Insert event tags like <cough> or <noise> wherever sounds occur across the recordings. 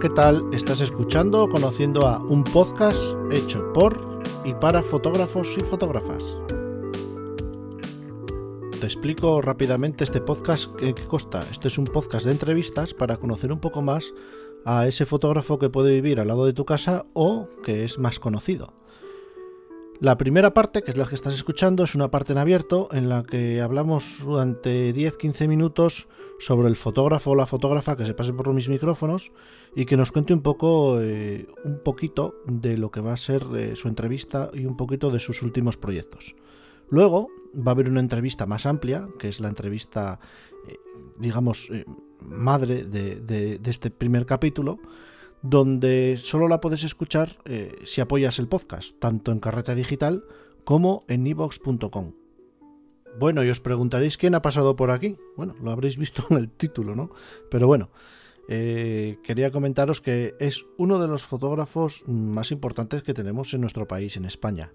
¿qué tal? Estás escuchando o conociendo a un podcast hecho por y para fotógrafos y fotógrafas. Te explico rápidamente este podcast qué consta. Este es un podcast de entrevistas para conocer un poco más a ese fotógrafo que puede vivir al lado de tu casa o que es más conocido. La primera parte, que es la que estás escuchando, es una parte en abierto en la que hablamos durante 10-15 minutos sobre el fotógrafo o la fotógrafa que se pase por mis micrófonos y que nos cuente un poco, eh, un poquito de lo que va a ser eh, su entrevista y un poquito de sus últimos proyectos. Luego va a haber una entrevista más amplia, que es la entrevista, eh, digamos, madre de este primer capítulo, donde solo la puedes escuchar eh, si apoyas el podcast, tanto en Carreta Digital como en evox.com. Bueno, y os preguntaréis quién ha pasado por aquí. Bueno, lo habréis visto en el título, ¿no? Pero bueno, eh, quería comentaros que es uno de los fotógrafos más importantes que tenemos en nuestro país, en España.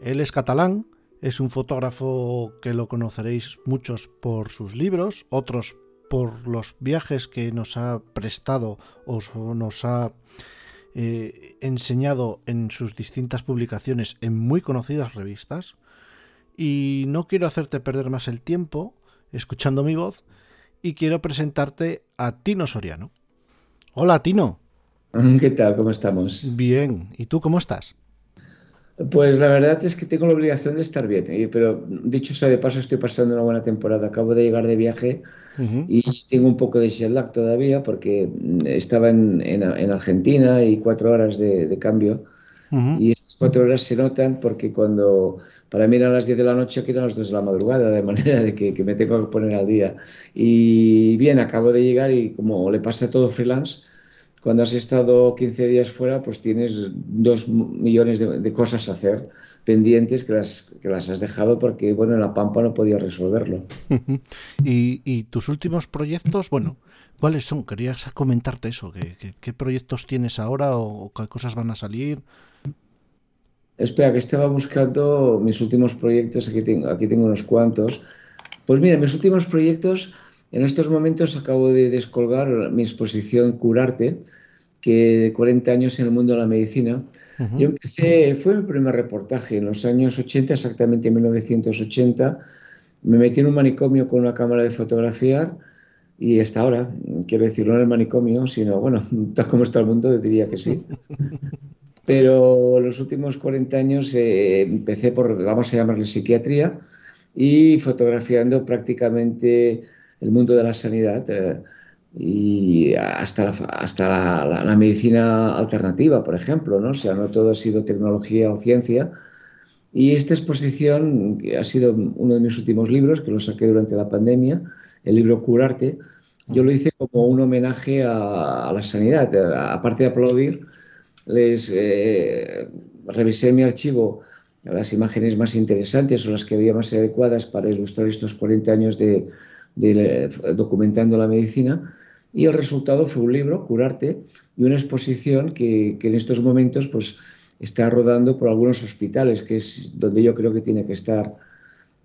Él es catalán, es un fotógrafo que lo conoceréis muchos por sus libros, otros por los viajes que nos ha prestado o nos ha eh, enseñado en sus distintas publicaciones en muy conocidas revistas. Y no quiero hacerte perder más el tiempo escuchando mi voz y quiero presentarte a Tino Soriano. Hola Tino. ¿Qué tal? ¿Cómo estamos? Bien. ¿Y tú cómo estás? Pues la verdad es que tengo la obligación de estar bien, ¿eh? pero dicho sea de paso, estoy pasando una buena temporada. Acabo de llegar de viaje y tengo un poco de jet lag todavía porque estaba en, en, Argentina y cuatro horas de, cambio. Y estas cuatro horas se notan porque cuando para mí eran las 10 de la noche, aquí eran las 2 de la madrugada, de manera de que, que, me tengo que poner al día. Y bien, acabo de llegar y como le pasa a todo freelance, cuando has estado 15 días fuera, pues tienes dos millones de, cosas a hacer pendientes que las, que las has dejado porque, bueno, en la Pampa no podías resolverlo. ¿Y, tus últimos proyectos, bueno, cuáles son? Querías comentarte eso, ¿qué, proyectos tienes ahora o qué cosas van a salir? Espera, que estaba buscando mis últimos proyectos, aquí tengo, aquí tengo unos cuantos. Pues mira, mis últimos proyectos en estos momentos acabo de descolgar mi exposición Curarte, que de 40 años en el mundo de la medicina. Yo empecé, fue mi primer reportaje en los años 80, exactamente en 1980. Me metí en un manicomio con una cámara de fotografiar y hasta ahora, quiero decir, no en el manicomio, sino, bueno, <laughs> tal como está el mundo, diría que sí. <laughs> Pero los últimos 40 años eh, empecé por, vamos a llamarle psiquiatría, y fotografiando prácticamente el mundo de la sanidad eh, y hasta, la, hasta la, medicina alternativa, por ejemplo, ¿no? O sea, no todo ha sido tecnología o ciencia. Y esta exposición, que ha sido uno de mis últimos libros, que lo saqué durante la pandemia, el libro Curarte, yo lo hice como un homenaje a, la sanidad. Aparte de aplaudir, les eh, revisé mi archivo las imágenes más interesantes o las que había más adecuadas para ilustrar estos 40 años de, documentando la medicina. Y el resultado fue un libro, Curarte, y una exposición que, en estos momentos pues, está rodando por algunos hospitales, que es donde yo creo que tiene que estar.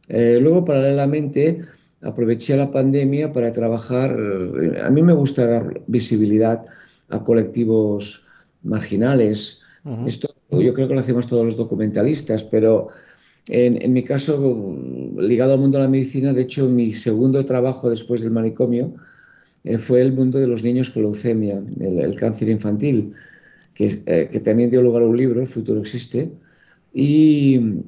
Eh, luego, paralelamente, aproveché la pandemia para trabajar. Eh, a mí me gusta dar visibilidad a colectivos marginales. Esto yo creo que lo hacemos todos los documentalistas, pero en, mi caso, ligado al mundo de la medicina, de hecho, mi segundo trabajo después del manicomio eh, fue el mundo de los niños con leucemia, el, cáncer infantil, que, eh, que, también dio lugar a un libro, El futuro existe. Y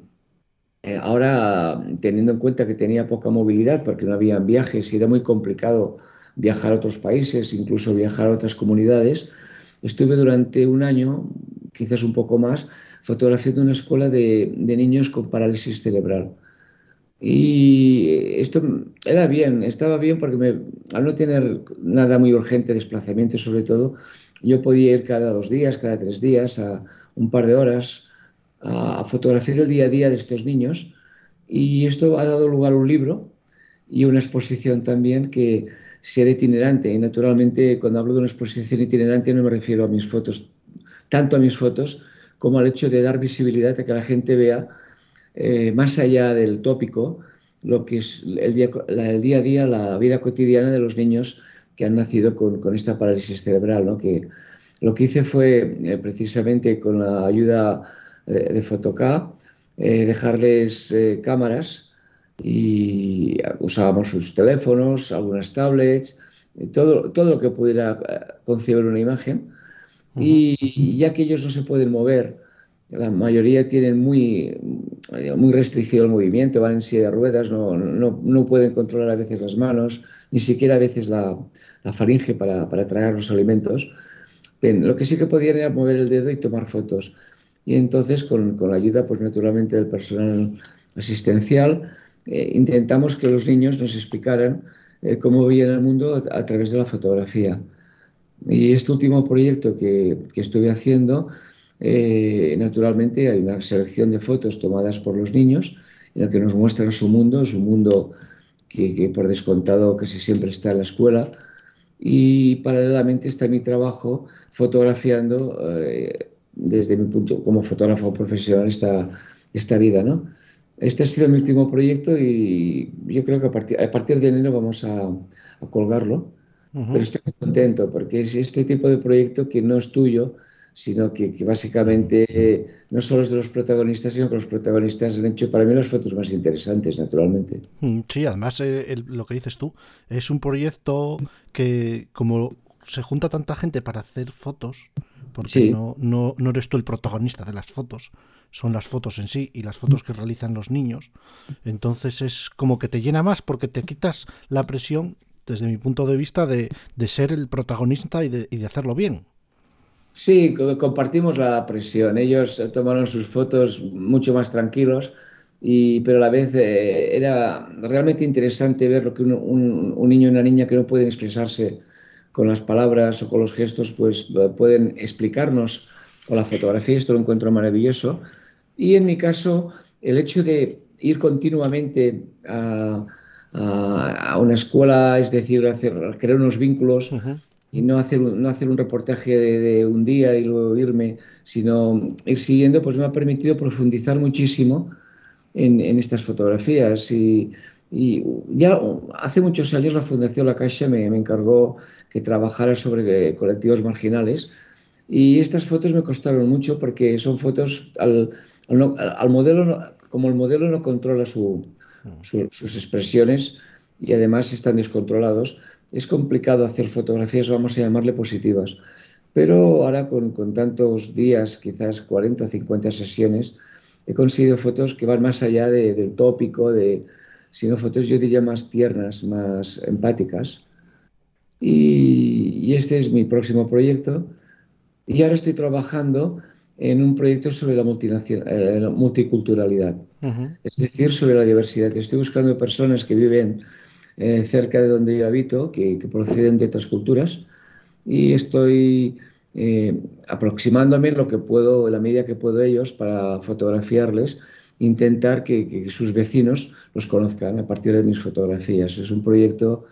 eh, ahora, teniendo en cuenta que tenía poca movilidad, porque no había viajes y era muy complicado viajar a otros países, incluso viajar a otras comunidades, estuve durante un año, quizás un poco más, fotografiando una escuela de, niños con parálisis cerebral. Y esto era bien, estaba bien porque al no tener nada muy urgente, desplazamiento sobre todo, yo podía ir cada dos días, cada tres días, a un par de horas, a, fotografiar el día a día de estos niños. Y esto ha dado lugar a un libro y una exposición también que será itinerante. Y naturalmente, cuando hablo de una exposición itinerante, no me refiero a mis fotos, tanto a mis fotos, como al hecho de dar visibilidad a que la gente vea eh, más allá del tópico lo que es el día, a día, la vida cotidiana de los niños que han nacido con, con esta parálisis cerebral, ¿no? Que lo que hice fue eh, precisamente con la ayuda de, de Photocap eh, dejarles eh, cámaras y usábamos sus teléfonos, algunas tablets, todo, todo lo que pudiera concebir una imagen. Y ya que ellos no se pueden mover, la mayoría tienen muy, muy restringido el movimiento, van en silla de ruedas, no, no, no, pueden controlar a veces las manos, ni siquiera a veces la, la faringe para, para, tragar los alimentos. Bien, lo que sí que podían era mover el dedo y tomar fotos. Y entonces, con, con la ayuda, pues naturalmente, del personal asistencial, eh, intentamos que los niños nos explicaran eh, cómo veían el mundo a, través de la fotografía. Y este último proyecto que, que estuve haciendo, eh, naturalmente hay una selección de fotos tomadas por los niños en el que nos muestran su mundo, su mundo que, que por descontado casi siempre está en la escuela y paralelamente está mi trabajo fotografiando eh, desde mi punto como fotógrafo profesional esta, esta vida, ¿no? Este ha sido mi último proyecto y yo creo que a partir, a partir de enero vamos a, a colgarlo. Uh -huh. Pero estoy muy contento porque es este tipo de proyecto que no es tuyo, sino que, que, básicamente no solo es de los protagonistas, sino que los protagonistas han hecho para mí las fotos más interesantes, naturalmente. Mm, sí, además eh, el, lo que dices tú, es un proyecto que como se junta tanta gente para hacer fotos, porque sí. no, no, no eres tú el protagonista de las fotos, son las fotos en sí y las fotos que realizan los niños. Entonces es como que te llena más porque te quitas la presión, desde mi punto de vista, de, de ser el protagonista y de, y de hacerlo bien. Sí, compartimos la presión. Ellos tomaron sus fotos mucho más tranquilos, y, pero a la vez eh, era realmente interesante ver lo que un, un, un, niño y una niña que no pueden expresarse con las palabras o con los gestos, pues pueden explicarnos con la fotografía. Esto lo encuentro maravilloso. Y en mi caso, el hecho de ir continuamente a, a, a una escuela, es decir, hacer, crear unos vínculos. Uh -huh y no hacer, no hacer un reportaje de, de, un día y luego irme, sino ir siguiendo, pues me ha permitido profundizar muchísimo en, en estas fotografías. Y, y, ya hace muchos años la Fundación La Caixa me, me encargó que trabajara sobre colectivos marginales y estas fotos me costaron mucho porque son fotos al, al, al modelo, como el modelo no controla su, su, sus expresiones y además están descontrolados, es complicado hacer fotografías, vamos a llamarle positivas. Pero ahora con, tantos días, quizás 40 o 50 sesiones, he conseguido fotos que van más allá de, del tópico, de, sino fotos yo diría más tiernas, más empáticas. Y, y este es mi próximo proyecto. Y ahora estoy trabajando en un proyecto sobre la eh, multiculturalidad, es decir, sobre la diversidad. Estoy buscando personas que viven eh, cerca de donde yo habito, que, proceden de otras culturas, y estoy eh, aproximándome lo que puedo, la medida que puedo ellos, para fotografiarles, intentar que, sus vecinos los conozcan a partir de mis fotografías. Es un proyecto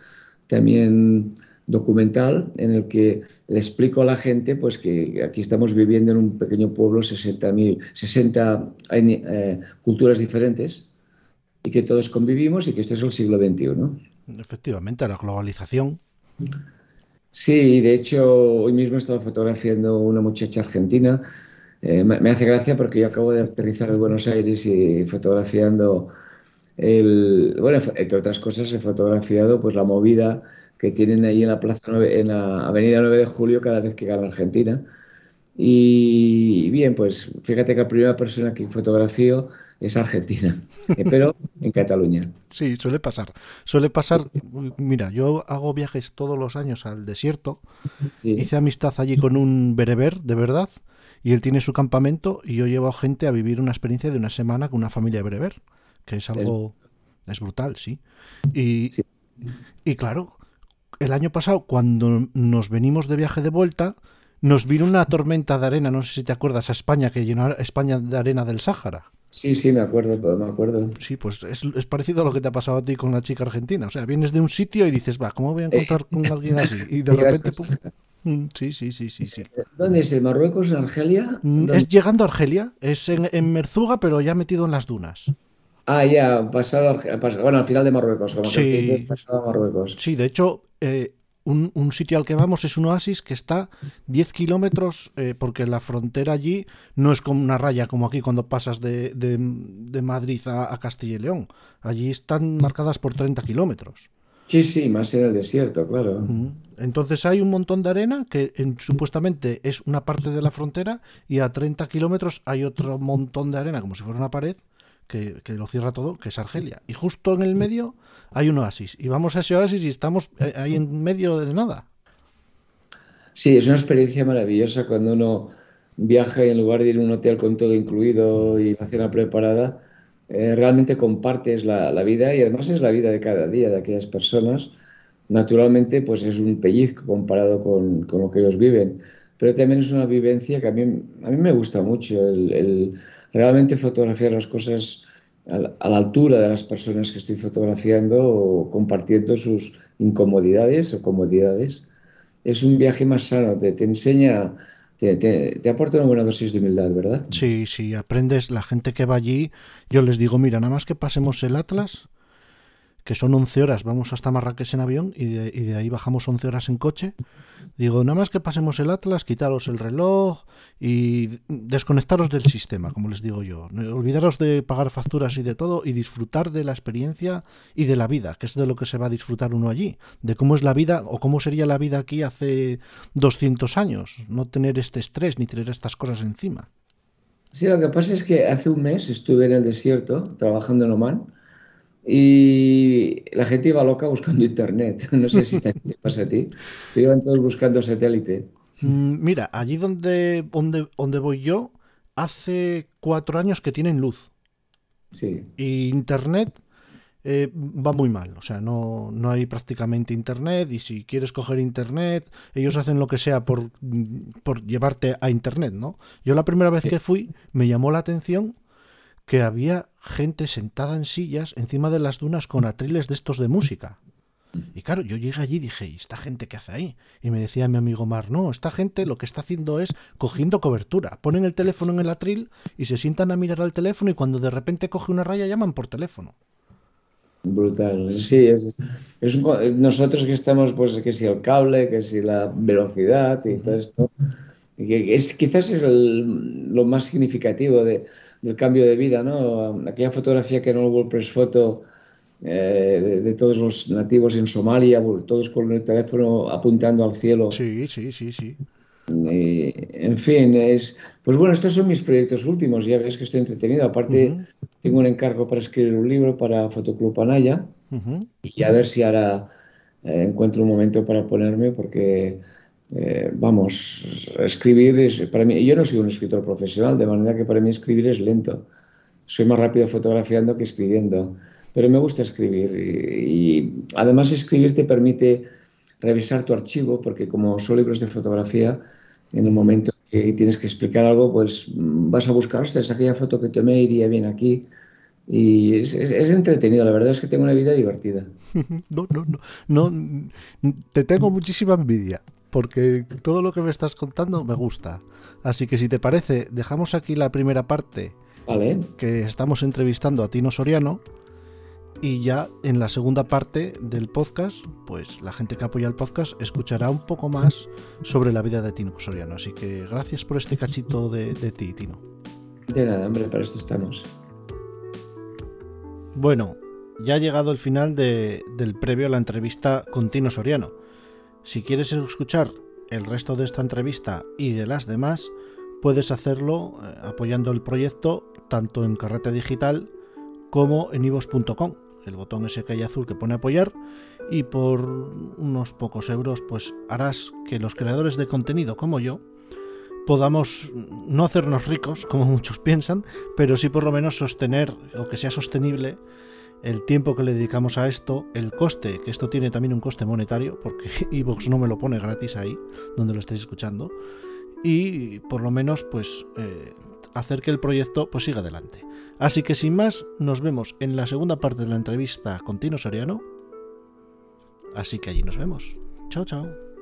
también documental en el que le explico a la gente pues que aquí estamos viviendo en un pequeño pueblo 60, 60 eh, culturas diferentes y que todos convivimos y que este es el siglo XXI. Efectivamente, la globalización. Sí, de hecho, hoy mismo he estado fotografiando una muchacha argentina. Eh, me hace gracia porque yo acabo de aterrizar de Buenos Aires y fotografiando el. Bueno, entre otras cosas, he fotografiado pues la movida que tienen ahí en la plaza 9, en la Avenida 9 de Julio cada vez que gana Argentina. Y bien, pues fíjate que la primera persona que fotografío es argentina, <laughs> eh, pero en Cataluña. Sí, suele pasar. Suele pasar, mira, yo hago viajes todos los años al desierto. Sí. Hice amistad allí con un bereber, de verdad, y él tiene su campamento y yo llevo a gente a vivir una experiencia de una semana con una familia bereber, que es algo... Es, es brutal, sí. Y, sí. y claro, el año pasado, cuando nos venimos de viaje de vuelta, nos vino una tormenta de arena, no sé si te acuerdas, a España, que llenó España de arena del Sáhara. Sí, sí, me acuerdo, me acuerdo. Sí, pues es, es, parecido a lo que te ha pasado a ti con la chica argentina. O sea, vienes de un sitio y dices, va, ¿cómo voy a encontrar eh, con alguien así? Y de <laughs> repente, pum. Mm, Sí, sí, sí, sí, sí. ¿Dónde es? ¿En Marruecos, en Argelia? Mm, ¿Dónde? Es llegando a Argelia, es en, en, Merzuga, pero ya metido en las dunas. Ah, ya, pasado, pasado bueno, al final de Marruecos, como sí, que pasado a Marruecos. Sí, de hecho, eh, un, un, sitio al que vamos es un oasis que está 10 kilómetros, eh, porque la frontera allí no es como una raya como aquí cuando pasas de, de, de Madrid a, a, Castilla y León. Allí están marcadas por 30 kilómetros. Sí, sí, más en el desierto, claro. Entonces hay un montón de arena que en, supuestamente es una parte de la frontera y a 30 kilómetros hay otro montón de arena, como si fuera una pared, que, que, lo cierra todo, que es Argelia. Y justo en el medio hay un oasis. Y vamos a ese oasis y estamos eh, ahí en medio de nada. Sí, es una experiencia maravillosa cuando uno viaja y en lugar de ir a un hotel con todo incluido y la cena preparada, eh, realmente compartes la, la, vida y además es la vida de cada día de aquellas personas. Naturalmente, pues es un pellizco comparado con, con lo que ellos viven, pero también es una vivencia que a mí, a mí me gusta mucho, el, el realmente fotografiar las cosas a la, altura de las personas que estoy fotografiando o compartiendo sus incomodidades o comodidades. Es un viaje más sano, te, te enseña te, te, te, aporta una buena dosis de humildad, ¿verdad? Sí, sí, aprendes, la gente que va allí, yo les digo, mira, nada más que pasemos el Atlas, que son 11 horas, vamos hasta Marrakech en avión y de, y de, ahí bajamos 11 horas en coche. Digo, nada más que pasemos el Atlas, quitaros el reloj y desconectaros del sistema, como les digo yo. Olvidaros de pagar facturas y de todo y disfrutar de la experiencia y de la vida, que es de lo que se va a disfrutar uno allí, de cómo es la vida o cómo sería la vida aquí hace 200 años, no tener este estrés ni tener estas cosas encima. Sí, lo que pasa es que hace un mes estuve en el desierto trabajando en Oman y la gente iba loca buscando internet. <laughs> No sé si te pasa a ti. Pero iban todos buscando satélite. Mm, mira, allí donde, donde, donde voy yo, hace cuatro años que tienen luz. Sí. Y internet eh, va muy mal. O sea, no, no hay prácticamente internet. Y si quieres coger internet, ellos hacen lo que sea por, por llevarte a internet, ¿no? Yo la primera vez que fui me llamó la atención que había gente sentada en sillas encima de las dunas con atriles de estos de música. Y claro, yo llegué allí y dije, ¿y esta gente qué hace ahí? Y me decía mi amigo Mar, no, esta gente lo que está haciendo es cogiendo cobertura. Ponen el teléfono en el atril y se sientan a mirar al teléfono y cuando de repente coge una raya llaman por teléfono. Brutal, sí, es, un, nosotros que estamos, pues, que si el cable, que si la velocidad y todo esto, que es, quizás es lo más significativo de, del cambio de vida, ¿no? Aquella fotografía que en el WordPress Photo eh, de, de, todos los nativos en Somalia, todos con el teléfono apuntando al cielo. Sí, sí, sí, sí. Y, en fin, es. Pues bueno, estos son mis proyectos últimos. Ya ves que estoy entretenido. Aparte, uh -huh. tengo un encargo para escribir un libro para Fotoclub Anaya. Uh -huh. Y a ver si ahora eh, encuentro un momento para ponerme, porque eh, vamos, escribir es para mí, yo no soy un escritor profesional, de manera que para mí escribir es lento. Soy más rápido fotografiando que escribiendo, pero me gusta escribir y, además escribir te permite revisar tu archivo, porque como son libros de fotografía, en el momento que tienes que explicar algo, pues vas a buscar, ostras, aquella foto que tomé iría bien aquí. Y es, es, entretenido, la verdad es que tengo una vida divertida. <laughs> No, no, no, no, te tengo muchísima envidia porque todo lo que me estás contando me gusta. Así que si te parece, dejamos aquí la primera parte vale. que estamos entrevistando a Tino Soriano y ya en la segunda parte del podcast, pues la gente que apoya el podcast escuchará un poco más sobre la vida de Tino Soriano. Así que gracias por este cachito de, de ti, Tino. De nada, hombre, para esto estamos. Bueno, ya ha llegado el final de, del previo a la entrevista con Tino Soriano. Si quieres escuchar el resto de esta entrevista y de las demás, puedes hacerlo eh, apoyando el proyecto tanto en Carrete Digital como en ivos.com. El botón ese que hay azul que pone apoyar y por unos pocos euros pues harás que los creadores de contenido como yo podamos no hacernos ricos como muchos piensan, pero sí por lo menos sostener o que sea sostenible el tiempo que le dedicamos a esto, el coste, que esto tiene también un coste monetario, porque <laughs> Evox no me lo pone gratis ahí, donde lo estáis escuchando, y por lo menos pues eh, hacer que el proyecto pues siga adelante. Así que sin más, nos vemos en la segunda parte de la entrevista con Tino Soriano. Así que allí nos vemos. Chao, chao.